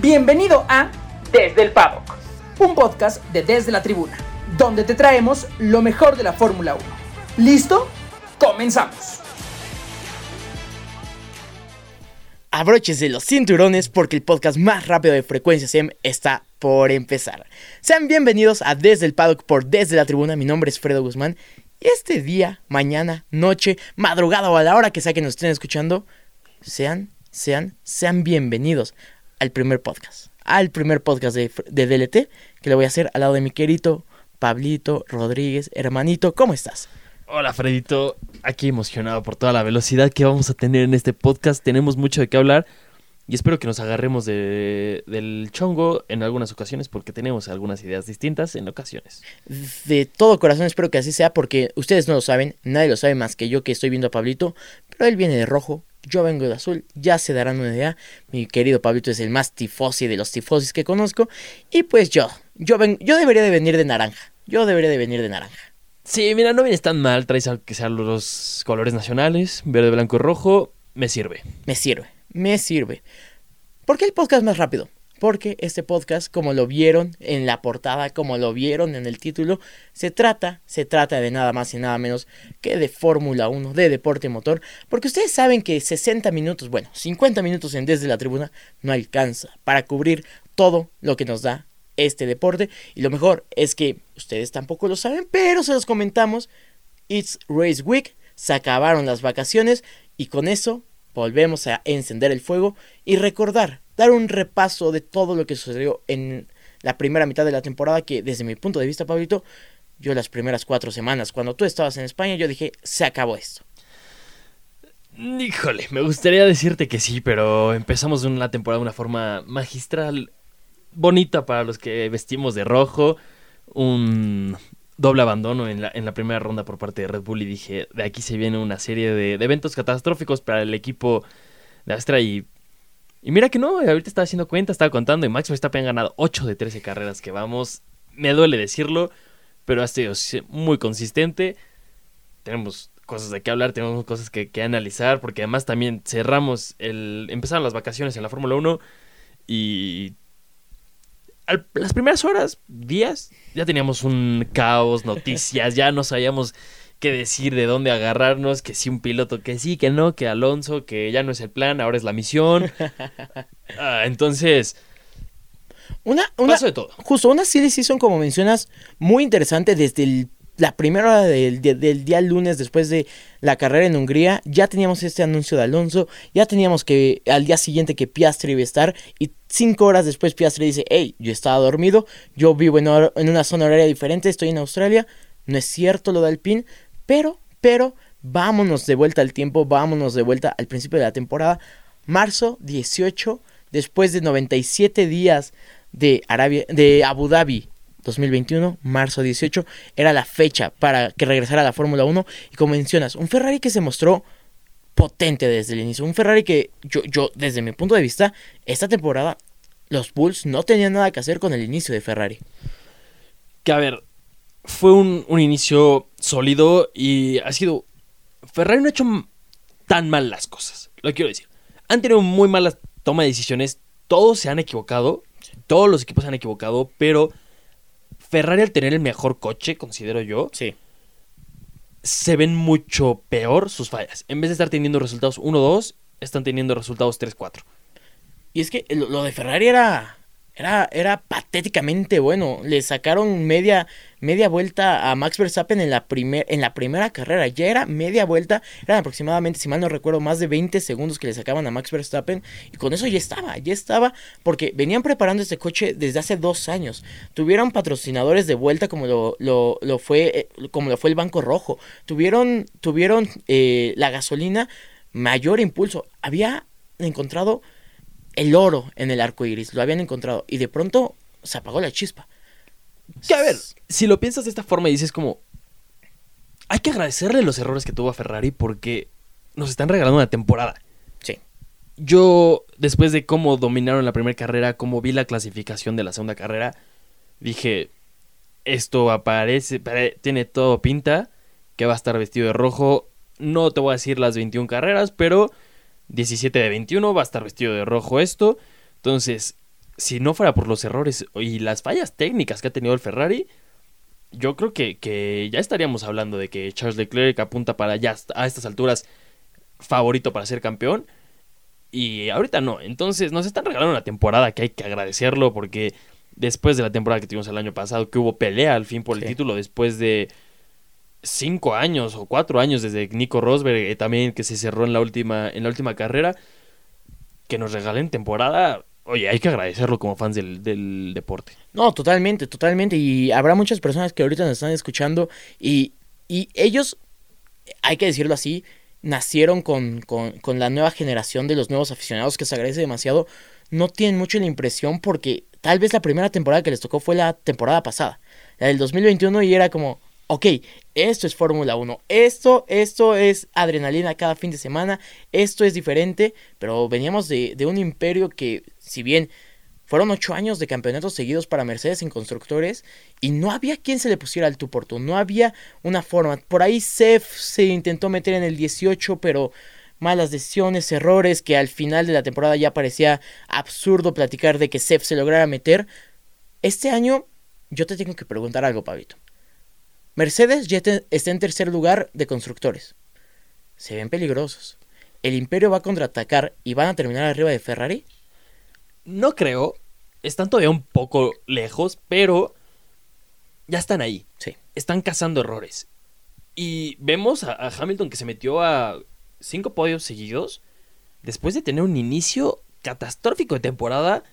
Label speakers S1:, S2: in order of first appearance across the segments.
S1: Bienvenido a Desde el Paddock, un podcast de Desde la Tribuna, donde te traemos lo mejor de la Fórmula 1. ¿Listo? Comenzamos.
S2: Abróchese los cinturones porque el podcast más rápido de Frecuencia SEM está por empezar. Sean bienvenidos a Desde el Paddock por Desde la Tribuna. Mi nombre es Fredo Guzmán. Y este día, mañana, noche, madrugada o a la hora que sea que nos estén escuchando, sean, sean, sean bienvenidos al primer podcast. Al primer podcast de, de DLT que le voy a hacer al lado de mi querido Pablito Rodríguez. Hermanito, ¿cómo estás?
S3: Hola Fredito, aquí emocionado por toda la velocidad que vamos a tener en este podcast. Tenemos mucho de qué hablar y espero que nos agarremos de, del chongo en algunas ocasiones porque tenemos algunas ideas distintas en ocasiones.
S2: De todo corazón espero que así sea porque ustedes no lo saben, nadie lo sabe más que yo que estoy viendo a Pablito, pero él viene de rojo, yo vengo de azul, ya se darán una idea. Mi querido Pablito es el más tifosi de los tifosis que conozco y pues yo, yo, ven, yo debería de venir de naranja, yo debería de venir de naranja.
S3: Sí, mira, no vienes tan mal, traes que sean los colores nacionales, verde, blanco y rojo, me sirve.
S2: Me sirve, me sirve. ¿Por qué el podcast más rápido? Porque este podcast, como lo vieron en la portada, como lo vieron en el título, se trata, se trata de nada más y nada menos que de Fórmula 1, de deporte motor, porque ustedes saben que 60 minutos, bueno, 50 minutos en desde la tribuna no alcanza para cubrir todo lo que nos da este deporte. Y lo mejor es que ustedes tampoco lo saben, pero se los comentamos. It's Race Week, se acabaron las vacaciones y con eso volvemos a encender el fuego y recordar, dar un repaso de todo lo que sucedió en la primera mitad de la temporada, que desde mi punto de vista, Pablito, yo las primeras cuatro semanas, cuando tú estabas en España, yo dije, se acabó esto.
S3: Híjole, me gustaría decirte que sí, pero empezamos una temporada de una forma magistral, bonita para los que vestimos de rojo, un doble abandono en la, primera ronda por parte de Red Bull y dije, de aquí se viene una serie de, de eventos catastróficos para el equipo de Astra y, y mira que no, ahorita estaba haciendo cuenta, estaba contando y Max Verstappen ha ganado 8 de 13 carreras que vamos, me duele decirlo, pero ha sido muy consistente, tenemos cosas de qué hablar, tenemos cosas que, que analizar, porque además también cerramos el, empezaron las vacaciones en la Fórmula 1 y las primeras horas, días, ya teníamos un caos, noticias, ya no sabíamos qué decir, de dónde agarrarnos, que sí un piloto, que sí, que no, que Alonso, que ya no es el plan, ahora es la misión. Ah, entonces,
S2: Una, una,
S3: pasó de todo.
S2: justo una serie season, como mencionas, muy interesante desde el- la primera hora del, de- del día lunes después de la carrera en Hungría. Ya teníamos este anuncio de Alonso, ya teníamos que al día siguiente que Piastri iba a estar y cinco horas después Piastri dice, hey, yo estaba dormido, yo vivo en una zona horaria diferente, estoy en Australia. No es cierto lo del PIN, pero, pero, vámonos de vuelta al tiempo, vámonos de vuelta al principio de la temporada. Marzo 18, después de 97 días de, Arabia, de Abu Dhabi 2021, marzo 18, era la fecha para que regresara a la Fórmula 1. Y como mencionas, un Ferrari que se mostró potente desde el inicio. Un Ferrari que yo, yo, desde mi punto de vista, esta temporada los Bulls no tenían nada que hacer con el inicio de Ferrari.
S3: Que a ver, fue un, un inicio sólido y ha sido... Ferrari no ha hecho tan mal las cosas, lo quiero decir. Han tenido muy malas toma de decisiones, todos se han equivocado, todos los equipos se han equivocado, pero Ferrari al tener el mejor coche, considero yo,
S2: Sí.
S3: se ven mucho peor sus fallas. En vez de estar teniendo resultados 1-2, están teniendo resultados 3-4.
S2: Y es que lo, lo de Ferrari era, era, era patéticamente bueno. Le sacaron media, media vuelta a Max Verstappen en la, primer, en la primera carrera. Ya era media vuelta. Eran aproximadamente, si mal no recuerdo, más de 20 segundos que le sacaban a Max Verstappen. Y con eso ya estaba, ya estaba. Porque venían preparando este coche desde hace dos años. Tuvieron patrocinadores de vuelta como lo, lo, lo fue, eh, como lo fue el Banco Rojo. Tuvieron, tuvieron eh, la gasolina mayor impulso. Había encontrado el oro en el arco iris, lo habían encontrado y de pronto se apagó la chispa.
S3: Que a ver, si lo piensas de esta forma y dices como... Hay que agradecerle los errores que tuvo a Ferrari porque nos están regalando una temporada.
S2: Sí.
S3: Yo, después de cómo dominaron la primera carrera, cómo vi la clasificación de la segunda carrera, dije, esto aparece, pare- tiene todo pinta, que va a estar vestido de rojo. No te voy a decir las 21 carreras, pero 17 de 21 va a estar vestido de rojo esto. Entonces, si no fuera por los errores y las fallas técnicas que ha tenido el Ferrari, yo creo que, que ya estaríamos hablando de que Charles Leclerc apunta para ya a estas alturas favorito para ser campeón. Y ahorita no. Entonces nos están regalando una temporada que hay que agradecerlo porque después de la temporada que tuvimos el año pasado, que hubo pelea al fin por el título, después de cinco años o cuatro años desde Nico Rosberg, eh, también que se cerró en la última, en la última carrera, que nos regalen temporada. Oye, hay que agradecerlo como fans del, del deporte.
S2: No, totalmente, totalmente. Y habrá muchas personas que ahorita nos están escuchando y, y ellos, hay que decirlo así, nacieron con, con, con, la nueva generación de los nuevos aficionados, que se agradece demasiado, no tienen mucho la impresión porque tal vez la primera temporada que les tocó fue la temporada pasada, la del 2021, y era como, ok, esto es Fórmula 1, esto, esto es adrenalina cada fin de semana, esto es diferente, pero veníamos de, un imperio que, si bien fueron ocho años de campeonatos seguidos para Mercedes en constructores y no había quien se le pusiera al tú por tú, no había una forma. Por ahí Sef se intentó meter en el 18, pero malas decisiones, errores, que al final de la temporada ya parecía absurdo platicar de que Sef se lograra meter. Este año yo te tengo que preguntar algo, Pavito. Mercedes ya está en tercer lugar de constructores. Se ven peligrosos. ¿El Imperio va a contraatacar y van a terminar arriba de Ferrari?
S3: No creo. Están todavía un poco lejos, pero ya están ahí.
S2: Sí.
S3: Están cazando errores. Y vemos a, Hamilton que se metió a cinco podios seguidos después de tener un inicio catastrófico de temporada.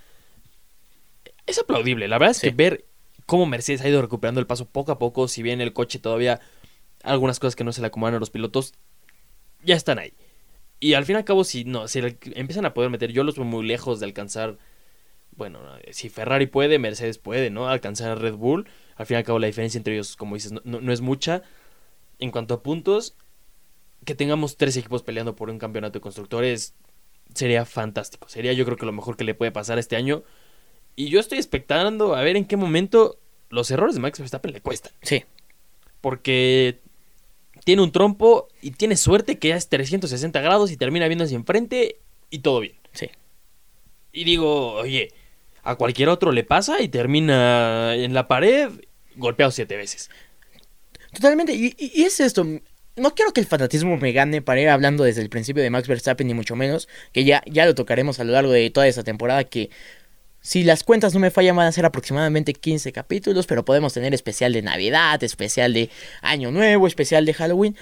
S3: Es aplaudible. La verdad es que ver cómo Mercedes ha ido recuperando el paso poco a poco, si bien el coche todavía algunas cosas que no se le acomodan a los pilotos, ya están ahí. Y al fin y al cabo, si no, si empiezan a poder meter, yo los veo muy lejos de alcanzar. Bueno, si Ferrari puede, Mercedes puede, ¿no? Alcanzar a Red Bull. Al fin y al cabo, la diferencia entre ellos, como dices, no, es mucha. En cuanto a puntos, que tengamos tres equipos peleando por un campeonato de constructores sería fantástico. Sería yo creo que lo mejor que le puede pasar este año. Y yo estoy expectando a ver en qué momento los errores de Max Verstappen le cuestan.
S2: Sí.
S3: Porque tiene un trompo y tiene suerte que ya es 360 grados y termina viendo hacia enfrente y todo bien.
S2: Sí.
S3: Y digo, oye, a cualquier otro le pasa y termina en la pared golpeado siete veces.
S2: Totalmente, y, y, es esto. No quiero que el fanatismo me gane para ir hablando desde el principio de Max Verstappen, ni mucho menos, que ya, ya lo tocaremos a lo largo de toda esa temporada, que si las cuentas no me fallan, van a ser aproximadamente 15 capítulos, pero podemos tener especial de Navidad, especial de Año Nuevo, especial de Halloween.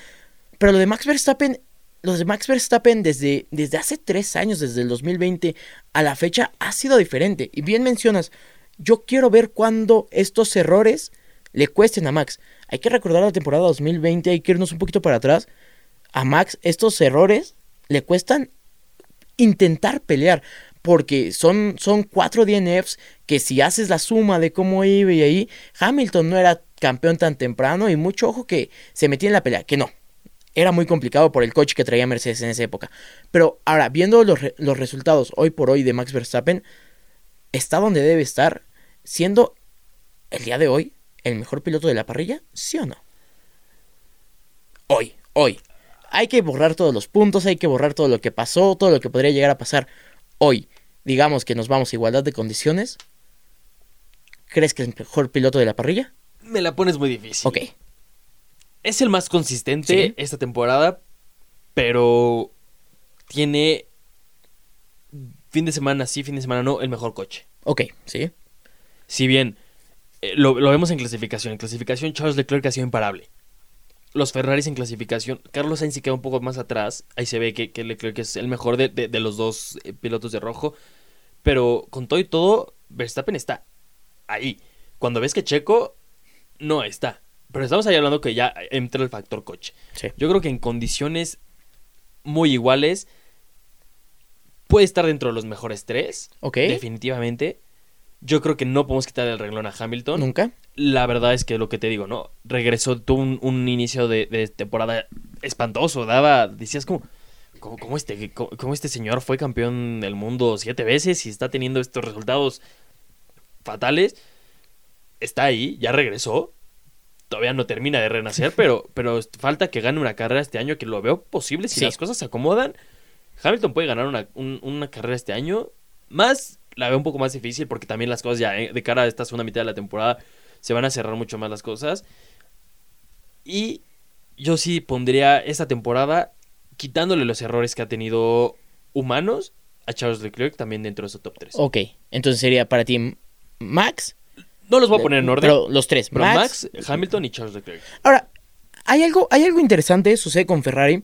S2: Pero lo de Max Verstappen, los de Max Verstappen desde, desde hace 3 años, desde el 2020 a la fecha, ha sido diferente. Y bien mencionas, yo quiero ver cuándo estos errores le cuesten a Max. Hay que recordar la temporada 2020, hay que irnos un poquito para atrás. A Max estos errores le cuestan intentar pelear porque son, son cuatro DNFs que si haces la suma de cómo iba y ahí, Hamilton no era campeón tan temprano y mucho ojo que se metía en la pelea, que no. Era muy complicado por el coche que traía Mercedes en esa época. Pero ahora, viendo los, los resultados hoy por hoy de Max Verstappen, está donde debe estar, siendo el día de hoy el mejor piloto de la parrilla, ¿sí o no? Hoy, hoy. Hay que borrar todos los puntos, hay que borrar todo lo que pasó, todo lo que podría llegar a pasar hoy digamos que nos vamos a igualdad de condiciones, ¿crees que es el mejor piloto de la parrilla?
S3: Me la pones muy difícil.
S2: Ok.
S3: Es el más consistente esta temporada, pero tiene fin de semana sí, fin de semana no, el mejor coche.
S2: Ok, sí.
S3: Si bien eh, lo, vemos en clasificación, en clasificación Charles Leclerc ha sido imparable. Los Ferraris en clasificación, Carlos Sainz se queda un poco más atrás, ahí se ve que, que Leclerc es el mejor de, de los dos eh, pilotos de rojo, pero con todo y todo, Verstappen está ahí. Cuando ves que Checo no está. Pero estamos ahí hablando que ya entra el factor coche. Yo creo que en condiciones muy iguales puede estar dentro de los mejores tres.
S2: Ok.
S3: Definitivamente. Yo creo que no podemos quitar el renglón a Hamilton.
S2: Nunca.
S3: La verdad es que lo que te digo, ¿no? Regresó, tuvo un, inicio de, de, temporada espantoso. Daba, decías como, ¿Cómo, este, este señor fue campeón del mundo siete veces y está teniendo estos resultados fatales? Está ahí, ya regresó. Todavía no termina de renacer, pero, pero falta que gane una carrera este año, que lo veo posible si las cosas se acomodan. Hamilton puede ganar una, una carrera este año, más la veo un poco más difícil porque también las cosas ya eh, de cara a esta segunda mitad de la temporada se van a cerrar mucho más las cosas. Y yo sí pondría esta temporada quitándole los errores que ha tenido humanos a Charles Leclerc también dentro de su top 3.
S2: Ok, entonces sería para ti Max.
S3: No los voy a poner en orden.
S2: Pero los tres,
S3: pero
S2: Max,
S3: Max, Hamilton y Charles Leclerc.
S2: Ahora, hay algo, hay algo interesante, sucede con Ferrari.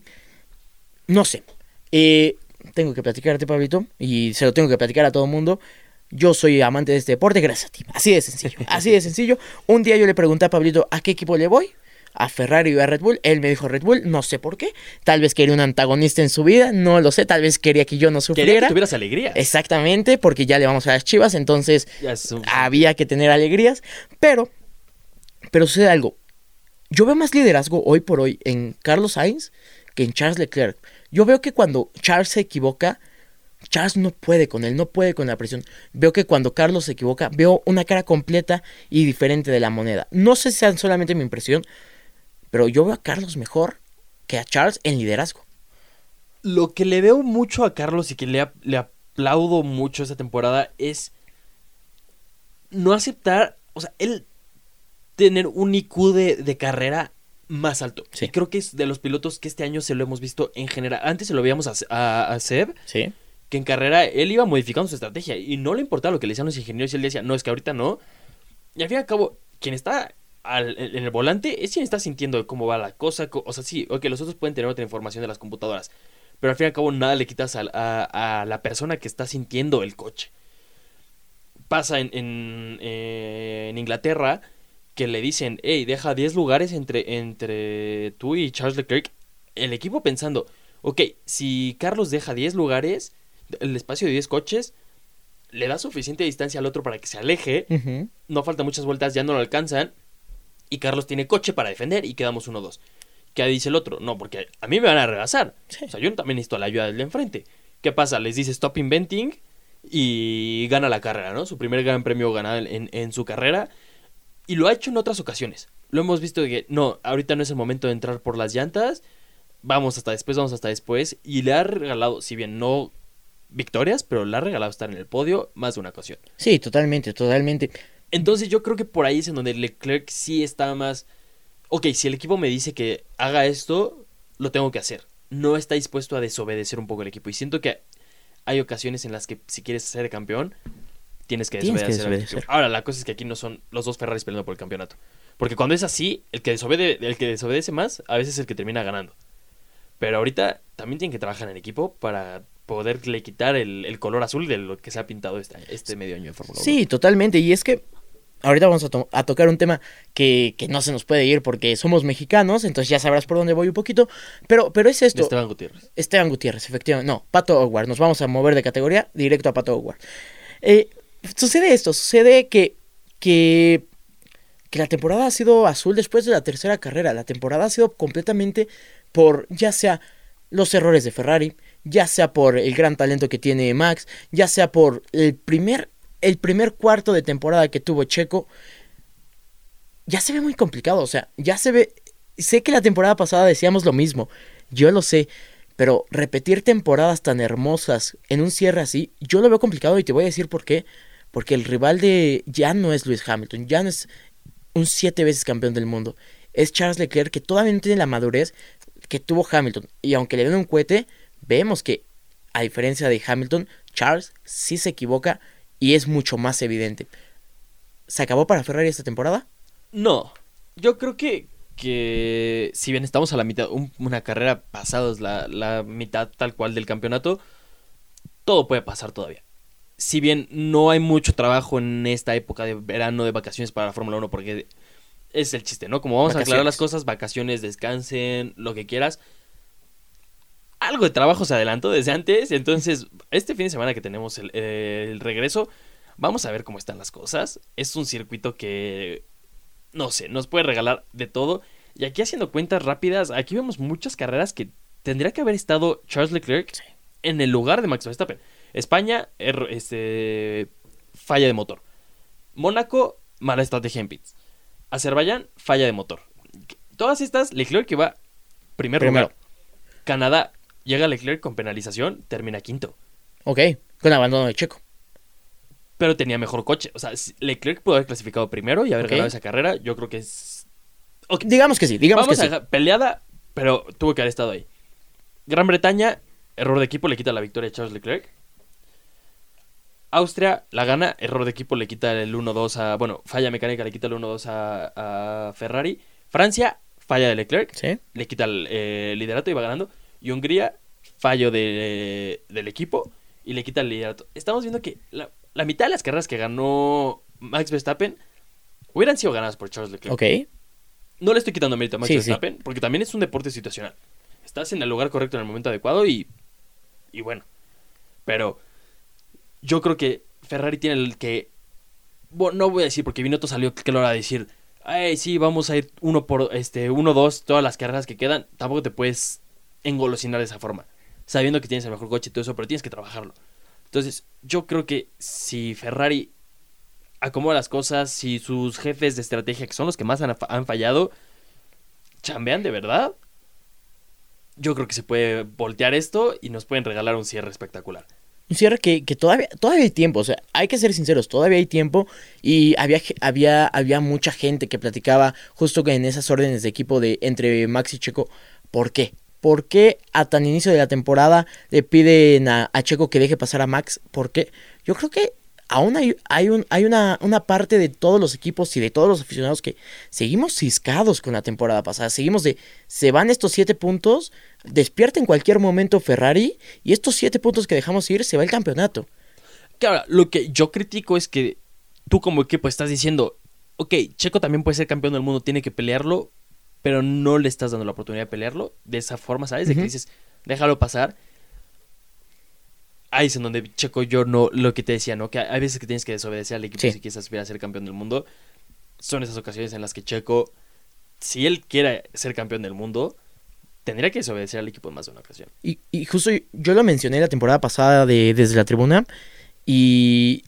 S2: No sé. Eh, tengo que platicarte, Pablito, y se lo tengo que platicar a todo el mundo. Yo soy amante de este deporte, gracias a ti. Así de sencillo, así de sencillo. Un día yo le pregunté a Pablito a qué equipo le voy a Ferrari o a Red Bull. Él me dijo Red Bull, no sé por qué. Tal vez quería un antagonista en su vida, no lo sé. Tal vez quería que yo no sufriera.
S3: Quería que tuvieras alegría.
S2: Exactamente, porque ya le vamos a las chivas, entonces había que tener alegrías. Pero, pero sucede algo. Yo veo más liderazgo hoy por hoy en Carlos Sainz que en Charles Leclerc. Yo veo que cuando Charles se equivoca, Charles no puede con él, no puede con la presión. Veo que cuando Carlos se equivoca, veo una cara completa y diferente de la moneda. No sé si sea solamente mi impresión, pero yo veo a Carlos mejor que a Charles en liderazgo.
S3: Lo que le veo mucho a Carlos y que le, le aplaudo mucho esta temporada es no aceptar, o sea, él tener un IQ de, carrera más alto.
S2: Sí.
S3: creo que es de los pilotos que este año se lo hemos visto en general. Antes se lo veíamos a, a, Seb.
S2: Sí.
S3: Que en carrera él iba modificando su estrategia y no le importaba lo que le decían los ingenieros y él decía, no, es que ahorita no. Y al fin y al cabo, quien está en el volante es quien está sintiendo cómo va la cosa. O sea, sí, ok, los otros pueden tener otra información de las computadoras. Pero al fin y al cabo nada le quitas a, la persona que está sintiendo el coche. Pasa en, en, eh, en, Inglaterra que le dicen, hey, deja 10 lugares entre, entre tú y Charles Leclerc. El equipo pensando, ok, si Carlos deja 10 lugares, el espacio de 10 coches, le da suficiente distancia al otro para que se aleje. No faltan muchas vueltas, ya no lo alcanzan y Carlos tiene coche para defender y quedamos 1-2. ¿Qué dice el otro? No, porque a mí me van a rebasar. O sea, yo también necesito la ayuda del de enfrente. ¿Qué pasa? Les dice stop inventing y gana la carrera, ¿no? Su primer gran premio ganado en, en su carrera. Y lo ha hecho en otras ocasiones. Lo hemos visto de que no, ahorita no es el momento de entrar por las llantas. Vamos hasta después, vamos hasta después. Y le ha regalado, si bien no victorias, pero le ha regalado estar en el podio más de una ocasión.
S2: Sí, totalmente, totalmente.
S3: Entonces yo creo que por ahí es en donde Leclerc sí está más... Ok, si el equipo me dice que haga esto, lo tengo que hacer. No está dispuesto a desobedecer un poco el equipo. Y siento que hay ocasiones en las que si quieres ser campeón, tienes que desobedecer. Ahora, la cosa es que aquí no son los dos Ferraris peleando por el campeonato. Porque cuando es así, el que, desobede, el que desobedece más, a veces es el que termina ganando. Pero ahorita también tienen que trabajar en equipo para poderle quitar el, color azul de lo que se ha pintado este, este medio año de Fórmula 1.
S2: Sí, totalmente. Y es que ahorita vamos a, tocar un tema que, no se nos puede ir porque somos mexicanos, entonces ya sabrás por dónde voy un poquito. Pero, pero es esto.
S3: Esteban Gutiérrez.
S2: Esteban Gutiérrez, efectivamente. No, Pato Howard. Nos vamos a mover de categoría directo a Pato Howard. Eh, sucede esto, sucede que, que, que la temporada ha sido azul después de la tercera carrera. La temporada ha sido completamente por ya sea los errores de Ferrari, ya sea por el gran talento que tiene Max, ya sea por el primer el primer cuarto de temporada que tuvo Checo, ya se ve muy complicado. O sea, ya se ve. Sé que la temporada pasada decíamos lo mismo. Yo lo sé. Pero repetir temporadas tan hermosas en un cierre así, yo lo veo complicado y te voy a decir por qué. Porque el rival de. Ya no es Lewis Hamilton, ya no es un siete veces campeón del mundo. Es Charles Leclerc que todavía no tiene la madurez que tuvo Hamilton. Y aunque le den un cohete, vemos que, a diferencia de Hamilton, Charles sí se equivoca y es mucho más evidente. ¿Se acabó para Ferrari esta temporada?
S3: No. Yo creo que, que si bien estamos a la mitad, una carrera pasados la, la mitad tal cual del campeonato, todo puede pasar todavía. Si bien no hay mucho trabajo en esta época de verano de vacaciones para la Fórmula 1, porque es el chiste, ¿no? Como vamos a aclarar las cosas, vacaciones, descansen, lo que quieras. Algo de trabajo se adelantó desde antes, entonces este fin de semana que tenemos el, regreso, vamos a ver cómo están las cosas. Es un circuito que, no sé, nos puede regalar de todo. Y aquí haciendo cuentas rápidas, aquí vemos muchas carreras que tendría que haber estado Charles Leclerc en el lugar de Max Verstappen. España, er, este, falla de motor. Mónaco, mala estrategia en pits. Azerbaiyán, falla de motor. Todas estas, Leclerc que va primer Primero. lugar. Canadá, llega Leclerc con penalización, termina quinto.
S2: Ok, con abandono de Checo.
S3: pero tenía mejor coche. O sea, Leclerc pudo haber clasificado primero y haber ganado esa carrera. Yo creo que es.
S2: Digamos que sí, digamos
S3: Vamos
S2: que
S3: a peleada, pero tuvo que haber estado ahí. Gran Bretaña, error de equipo, le quita la victoria a Charles Leclerc. Austria la gana, error de equipo, le quita el 1-2 a. Bueno, falla mecánica, le quita el 1-2 a, Ferrari. Francia, falla de Leclerc, le quita el eh, liderato y va ganando. Y Hungría, fallo del equipo y le quita el liderato. Estamos viendo que la, mitad de las carreras que ganó Max Verstappen hubieran sido ganadas por Charles Leclerc.
S2: Ok.
S3: No le estoy quitando mérito a Max Verstappen, porque también es un deporte situacional. Estás en el lugar correcto en el momento adecuado y. Y bueno. Pero yo creo que Ferrari tiene el que. Bueno, no voy a decir porque Binotto salió que lo va a decir. Ay, sí, vamos a ir uno por este, uno, dos, todas las carreras que quedan. Tampoco te puedes engolosinar de esa forma. Sabiendo que tienes el mejor coche y todo eso, pero tienes que trabajarlo. Entonces, yo creo que si Ferrari acomoda las cosas, si sus jefes de estrategia, que son los que más han, fallado, chambean de verdad, yo creo que se puede voltear esto y nos pueden regalar un cierre espectacular
S2: un cierre que, todavía, todavía hay tiempo, o sea, hay que ser sinceros, todavía hay tiempo y había, había, había mucha gente que platicaba justo en esas órdenes de equipo de entre Max y Checo, ¿por qué? ¿Por qué a tan inicio de la temporada le piden a, Checo que deje pasar a Max? ¿Por qué? Yo creo que aún hay, un, hay una, una, parte de todos los equipos y de todos los aficionados que seguimos ciscados con la temporada pasada. Seguimos de, se van estos siete puntos, despierta en cualquier momento Ferrari y estos siete puntos que dejamos ir se va el campeonato.
S3: Claro, lo que yo critico es que tú como equipo estás diciendo, ok, Checo también puede ser campeón del mundo, tiene que pelearlo, pero no le estás dando la oportunidad de pelearlo de esa forma, ¿sabes? De que dices, déjalo pasar ahí es en donde Checo yo no, lo que te decía, ¿no? Que hay veces que tienes que desobedecer al equipo si quieres aspirar a ser campeón del mundo. Son esas ocasiones en las que Checo, si él quiere ser campeón del mundo, tendría que desobedecer al equipo en más de una ocasión.
S2: Y, justo yo lo mencioné la temporada pasada de, desde la tribuna y,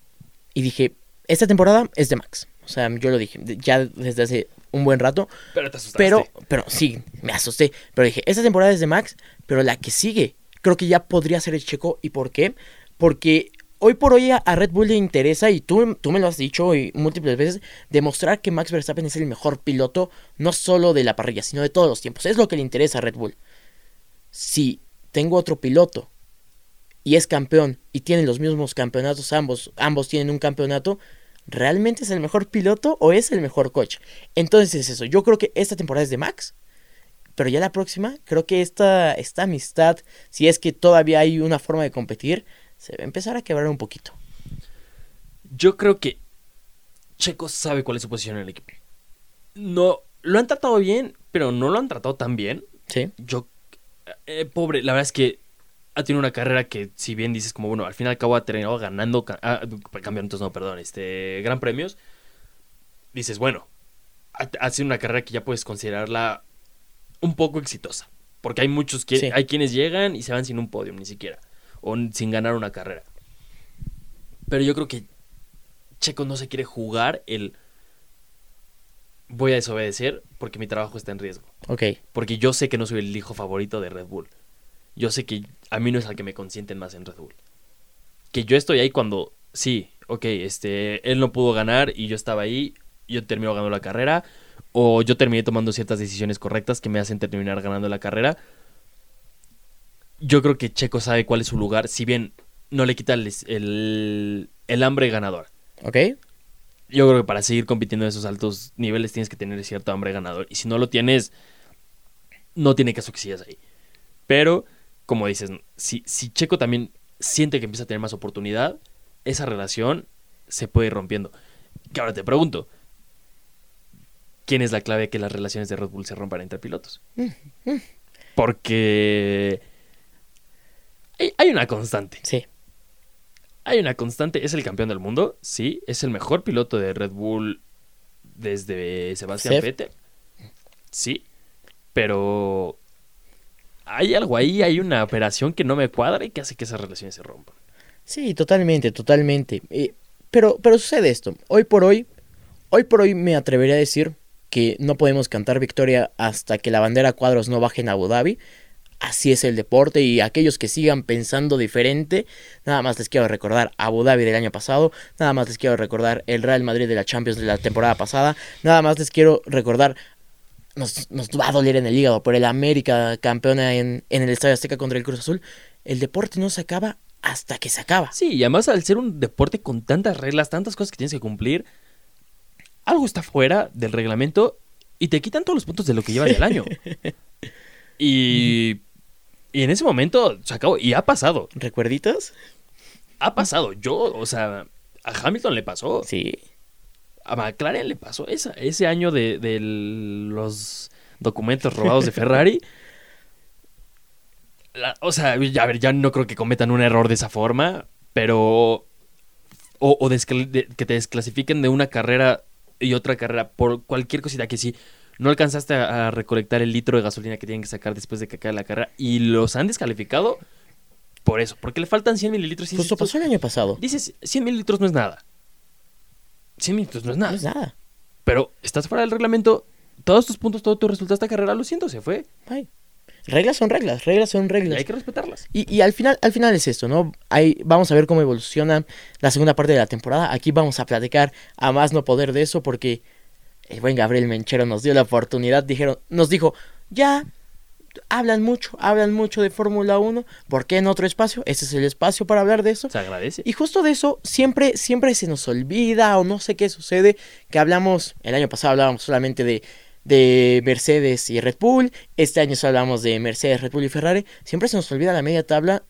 S2: y dije, esta temporada es de Max. O sea, yo lo dije ya desde hace un buen rato.
S3: Pero te asustaste.
S2: Pero, pero sí, me asusté. Pero dije, esta temporada es de Max, pero la que sigue creo que ya podría ser el Checo. ¿Y por qué? Porque hoy por hoy a Red Bull le interesa, y tú, tú me lo has dicho múltiples veces, demostrar que Max Verstappen es el mejor piloto, no solo de la parrilla, sino de todos los tiempos. Es lo que le interesa a Red Bull. Si tengo otro piloto y es campeón y tienen los mismos campeonatos, ambos, ambos tienen un campeonato, ¿realmente es el mejor piloto o es el mejor coche? Entonces es eso. Yo creo que esta temporada es de Max pero ya la próxima, creo que esta, esta amistad, si es que todavía hay una forma de competir, se va a empezar a quebrar un poquito.
S3: Yo creo que Checo sabe cuál es su posición en el equipo. No, lo han tratado bien, pero no lo han tratado tan bien.
S2: Sí.
S3: Yo, eh, pobre, la verdad es que ha tenido una carrera que, si bien dices como, bueno, al final acabó ha terminado ganando ah, campeonatos, no, perdón, este, gran premios. Dices, bueno, ha, ha sido una carrera que ya puedes considerarla un poco exitosa. Porque hay muchos que hay quienes llegan y se van sin un podio, ni siquiera. O sin ganar una carrera. Pero yo creo que Checo no se quiere jugar el voy a desobedecer porque mi trabajo está en riesgo.
S2: Ok.
S3: Porque yo sé que no soy el hijo favorito de Red Bull. Yo sé que a mí no es al que me consienten más en Red Bull. Que yo estoy ahí cuando, sí, ok, este, él no pudo ganar y yo estaba ahí, yo termino ganando la carrera, o yo terminé tomando ciertas decisiones correctas que me hacen terminar ganando la carrera. Yo creo que Checo sabe cuál es su lugar, si bien no le quita el, el, hambre ganador.
S2: Ok.
S3: Yo creo que para seguir compitiendo en esos altos niveles tienes que tener cierto hambre ganador. Y si no lo tienes, no tiene caso que sigas ahí. Pero, como dices, si, si Checo también siente que empieza a tener más oportunidad, esa relación se puede ir rompiendo. Que ahora te pregunto, quién es la clave de que las relaciones de Red Bull se rompan entre pilotos. Mm, mm. Porque hay, una constante.
S2: Sí.
S3: Hay una constante. Es el campeón del mundo, sí. Es el mejor piloto de Red Bull desde Sebastián Vettel. Sí. Pero hay algo ahí, hay una operación que no me cuadra y que hace que esas relaciones se rompan.
S2: Sí, totalmente, totalmente. Eh, pero, pero sucede esto. Hoy por hoy, hoy por hoy me atrevería a decir que no podemos cantar victoria hasta que la bandera cuadros no baje en Abu Dhabi. así es el deporte y aquellos que sigan pensando diferente, nada más les quiero recordar Abu Dhabi del año pasado, nada más les quiero recordar el Real Madrid de la Champions de la temporada pasada, nada más les quiero recordar nos, nos va a doler en el hígado por el América campeona en, en el Estadio Azteca contra el Cruz Azul. El deporte no se acaba hasta que se acaba.
S3: Sí, y además al ser un deporte con tantas reglas, tantas cosas que tienes que cumplir, algo está fuera del reglamento y te quitan todos los puntos de lo que llevas del año. y, y en ese momento se acabó. Y ha pasado.
S2: ¿Recuerditos?
S3: Ha pasado. Yo, o sea, a Hamilton le pasó.
S2: Sí.
S3: A McLaren le pasó esa, ese año de, de los documentos robados de Ferrari. La- o sea, ya, a ver, ya no creo que cometan un error de esa forma, pero... O, o descl- de- que te desclasifiquen de una carrera y otra carrera por cualquier cosita que sí. No alcanzaste a, a recolectar el litro de gasolina que tienen que sacar después de que acabe la carrera y los han descalificado por eso, porque le faltan 100 mililitros. y dices tú,
S2: pasó el año pasado.
S3: Dices, 100 mililitros no es nada. 100 mililitros no es
S2: No
S3: nada.
S2: es nada.
S3: Pero estás fuera del reglamento. Todos tus puntos, todo tu resultado de esta carrera, lo siento, se fue.
S2: Ay. Reglas son reglas, reglas son
S3: Y
S2: reglas.
S3: hay que respetarlas.
S2: Y, y al final, al final es esto, ¿no? Ahí vamos a ver cómo evoluciona la segunda parte de la temporada. Aquí vamos a platicar a más no poder de eso porque el buen Gabriel Menchero nos dio la oportunidad, dijeron, nos dijo, ya hablan mucho, hablan mucho de Fórmula 1, ¿por qué en otro espacio? Ese es el espacio para hablar de eso.
S3: Se agradece.
S2: Y justo de eso siempre, siempre se nos olvida o no sé qué sucede, que hablamos, el año pasado hablábamos solamente de, de Mercedes y Red Bull, este año solo hablamos de Mercedes, Red Bull y Ferrari, siempre se nos olvida la media tabla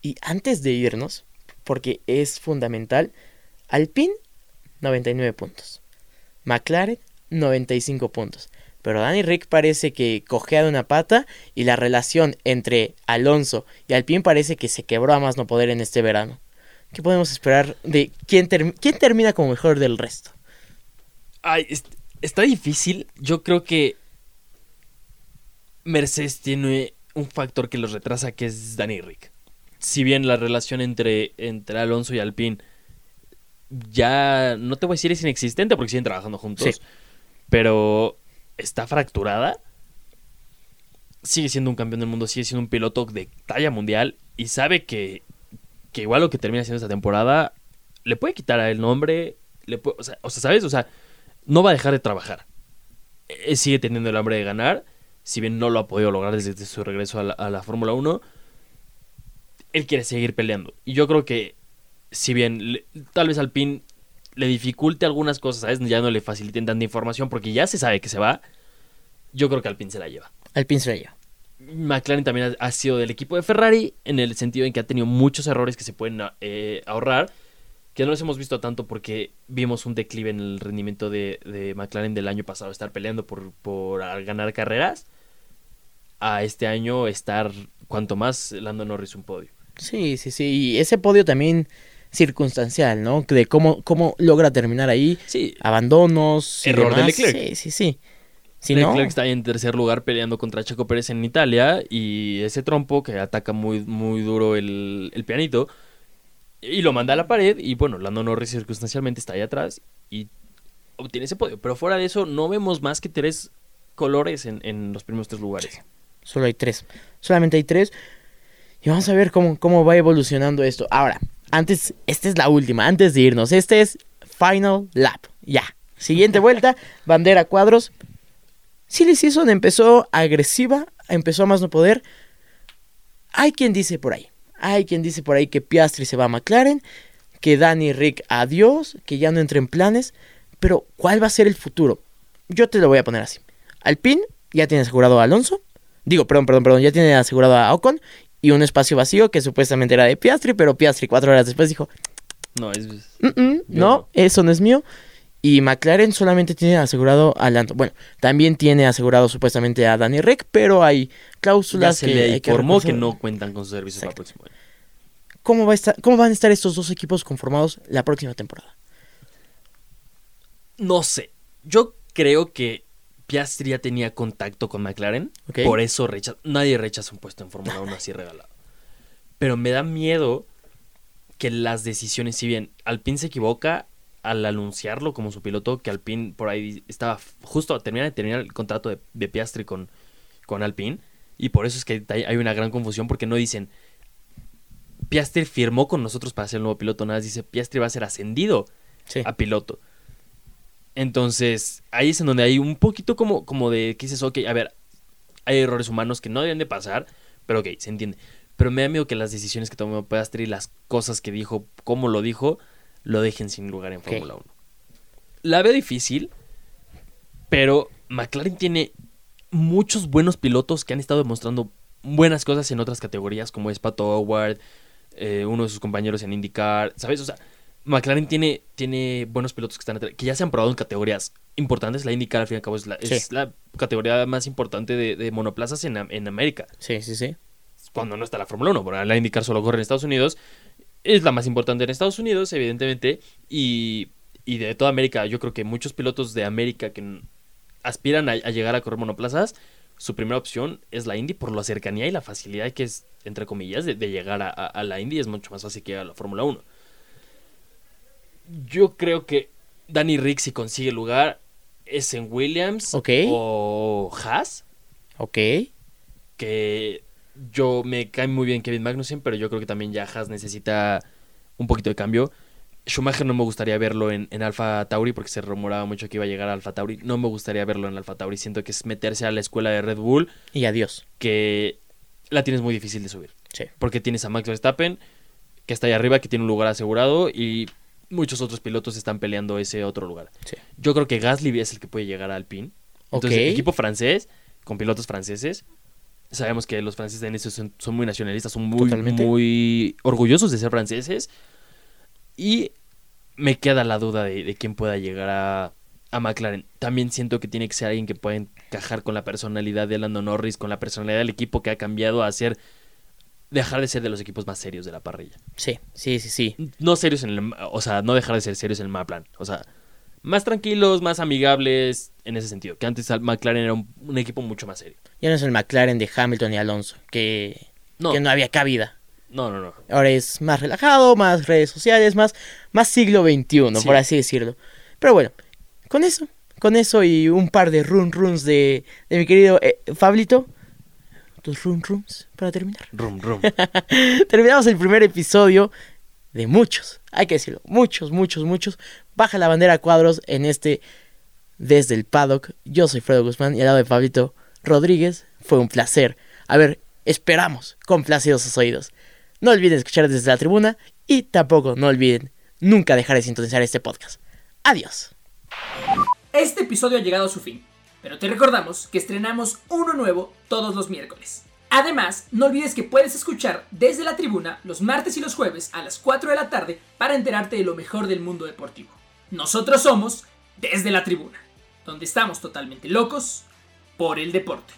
S2: y antes de irnos, porque es fundamental, Alpine 99 puntos, McLaren 95 puntos. Pero Danny Rick parece que cojea de una pata y la relación entre Alonso y Alpine parece que se quebró a más no poder en este verano. ¿Qué podemos esperar de quién, quién termina como mejor del resto?
S3: Ay, es- está difícil. Yo creo que Mercedes tiene un factor que los retrasa, que es Danny Rick. Si bien la relación entre, entre Alonso y Alpine ya, no te voy a decir es inexistente porque siguen trabajando juntos,
S2: Sí.
S3: pero está fracturada. Sigue siendo un campeón del mundo, sigue siendo un piloto de talla mundial y sabe que, que igual lo que termina siendo esta temporada le puede quitar el nombre, le o, sea, ¿sabes? O sea, no va a dejar de trabajar. Eh, sigue teniendo el hambre de ganar, si bien no lo ha podido lograr desde, su regreso a la, Fórmula 1. Él quiere seguir peleando. Y yo creo que, si bien tal vez Alpine le dificulte algunas cosas, ¿sabes? Ya no le faciliten tanta información porque ya se sabe que se va. Yo creo que Alpine se la lleva.
S2: Alpine se la lleva.
S3: McLaren también ha, sido del equipo de Ferrari en el sentido en que ha tenido muchos errores que se pueden eh, ahorrar, que no los hemos visto tanto porque vimos un declive en el rendimiento de, de McLaren del año pasado, estar peleando por, por ganar carreras, a este año estar cuanto más Lando Norris un podio.
S2: Sí, sí, sí. Y ese podio también circunstancial, ¿no? De cómo, cómo logra terminar ahí.
S3: Sí,
S2: Abandonos.
S3: Error de. Leclerc.
S2: Sí, sí, sí. Si no,
S3: Leclerc está ahí en tercer lugar peleando contra Checo Pérez en Italia y ese trompo que ataca muy, muy duro el, el pianito y lo manda a la pared y bueno, Lando Norris circunstancialmente está ahí atrás y obtiene ese podio. Pero fuera de eso no vemos más que tres colores en, en los primeros tres lugares.
S2: Solo hay tres. Solamente hay tres. Y vamos a ver cómo, cómo va evolucionando esto. Ahora, antes, esta es la última, antes de irnos. Este es Final Lap. Ya. Siguiente vuelta, bandera cuadros. Silly Season empezó agresiva, empezó a más no poder. Hay quien dice por ahí. Hay quien dice por ahí que Piastri se va a McLaren, que Danny Rick adiós, que ya no entra en planes. Pero, ¿cuál va a ser el futuro? Yo te lo voy a poner así. Alpine ya tiene asegurado a Alonso. Digo, perdón, perdón, perdón. Ya tiene asegurado a Ocon. Y un espacio vacío que supuestamente era de Piastri. Pero Piastri cuatro horas después dijo,
S3: No, es...
S2: "Mm, mm, no, eso no es mío. Y McLaren solamente tiene asegurado a Lando. Bueno, también tiene asegurado supuestamente a Danny Rick, pero hay
S3: Ya
S2: cláusulas
S3: se
S2: que
S3: le
S2: que
S3: informó que
S2: reforzar.
S3: no cuentan con sus servicios para el próximo año.
S2: ¿Cómo, va a estar, ¿Cómo van a estar estos dos equipos conformados la próxima temporada?
S3: No sé. Yo creo que Piastri ya tenía contacto con McLaren. Por eso rechaza. Nadie rechaza un puesto en Fórmula 1 así regalado. Pero me da miedo que las decisiones, si bien Alpine se equivoca al anunciarlo como su piloto, que Alpine por ahí estaba justo a terminar de terminar el contrato de, de Piastri con, con Alpine. Y por eso es que hay una gran confusión porque no dicen, Piastri firmó con nosotros para ser el nuevo piloto, nada más dice, Piastri va a ser ascendido a piloto. Entonces, ahí es en donde hay un poquito como, como de que dices, ok, a ver, hay errores humanos que no deben de pasar, pero ok, se entiende. Pero me da miedo que las decisiones que tomó Piastri, las cosas que dijo, cómo lo dijo, lo dejen sin lugar en Fórmula 1. La veo difícil, pero McLaren tiene muchos buenos pilotos que han estado demostrando buenas cosas en otras categorías, como es Pato Howard, eh, uno de sus compañeros en IndyCar, ¿sabes? O sea, McLaren tiene, tiene buenos pilotos que, están, que ya se han probado en categorías importantes. La IndyCar, al fin y al cabo, es la, es la categoría más importante de, monoplazas en, en, América.
S2: Sí, sí, sí.
S3: Cuando no está la Fórmula 1, porque la IndyCar solo corre en Estados Unidos. Es la más importante en Estados Unidos, evidentemente. Y, y de toda América, yo creo que muchos pilotos de América que aspiran a, llegar a correr monoplazas, su primera opción es la Indy por la cercanía y la facilidad que es, entre comillas, de, llegar a, a, la Indy. Es mucho más fácil que a la Fórmula 1 yo creo que Danny Rick, si consigue lugar, es en Williams o Haas.
S2: Ok.
S3: Que yo me cae muy bien Kevin Magnussen, pero yo creo que también ya Haas necesita un poquito de cambio. Schumacher no me gustaría verlo en, en Alfa Tauri porque se rumoraba mucho que iba a llegar a Alfa Tauri. No me gustaría verlo en Alfa Tauri. Siento que es meterse a la escuela de Red Bull.
S2: Y adiós.
S3: Que la tienes muy difícil de subir.
S2: Sí.
S3: Porque tienes a Max Verstappen, que está ahí arriba, que tiene un lugar asegurado. Y muchos otros pilotos están peleando ese otro lugar. Yo creo que Gasly es el que puede llegar al PIN. Entonces, equipo francés, con pilotos franceses. Sabemos que los franceses en eso son, muy nacionalistas, son muy, muy orgullosos de ser franceses. Y me queda la duda de, quién pueda llegar a, a, McLaren. También siento que tiene que ser alguien que pueda encajar con la personalidad de Lando Norris, con la personalidad del equipo que ha cambiado a ser dejar de ser de los equipos más serios de la parrilla.
S2: Sí, sí, sí, sí.
S3: No serios en el, o sea, no dejar de ser serios en el plan. O sea, más tranquilos, más amigables en ese sentido. Que antes McLaren era un, equipo mucho más serio.
S2: Ya no es el McLaren de Hamilton y Alonso, que no, que no había cabida.
S3: No, no, no.
S2: Ahora es más relajado, más redes sociales, más, más siglo XXI, por así decirlo. Pero bueno, con eso, con eso y un par de run runs de, de mi querido eh, Fablito, tus room rooms para terminar.
S3: Room, room.
S2: Terminamos el primer episodio de muchos, hay que decirlo, muchos, muchos, muchos. Baja la bandera a cuadros en este Desde el Paddock. Yo soy Fredo Guzmán y al lado de Fabito Rodríguez. Fue un placer. A ver, esperamos complacidos sus oídos. No olviden escuchar desde la tribuna y tampoco no olviden nunca dejar de sintonizar este podcast. Adiós.
S1: Este episodio ha llegado a su fin. Pero te recordamos que estrenamos uno nuevo todos los miércoles. Además, no olvides que puedes escuchar desde la tribuna los martes y los jueves a las 4 de la tarde para enterarte de lo mejor del mundo deportivo. Nosotros somos desde la tribuna, donde estamos totalmente locos por el deporte.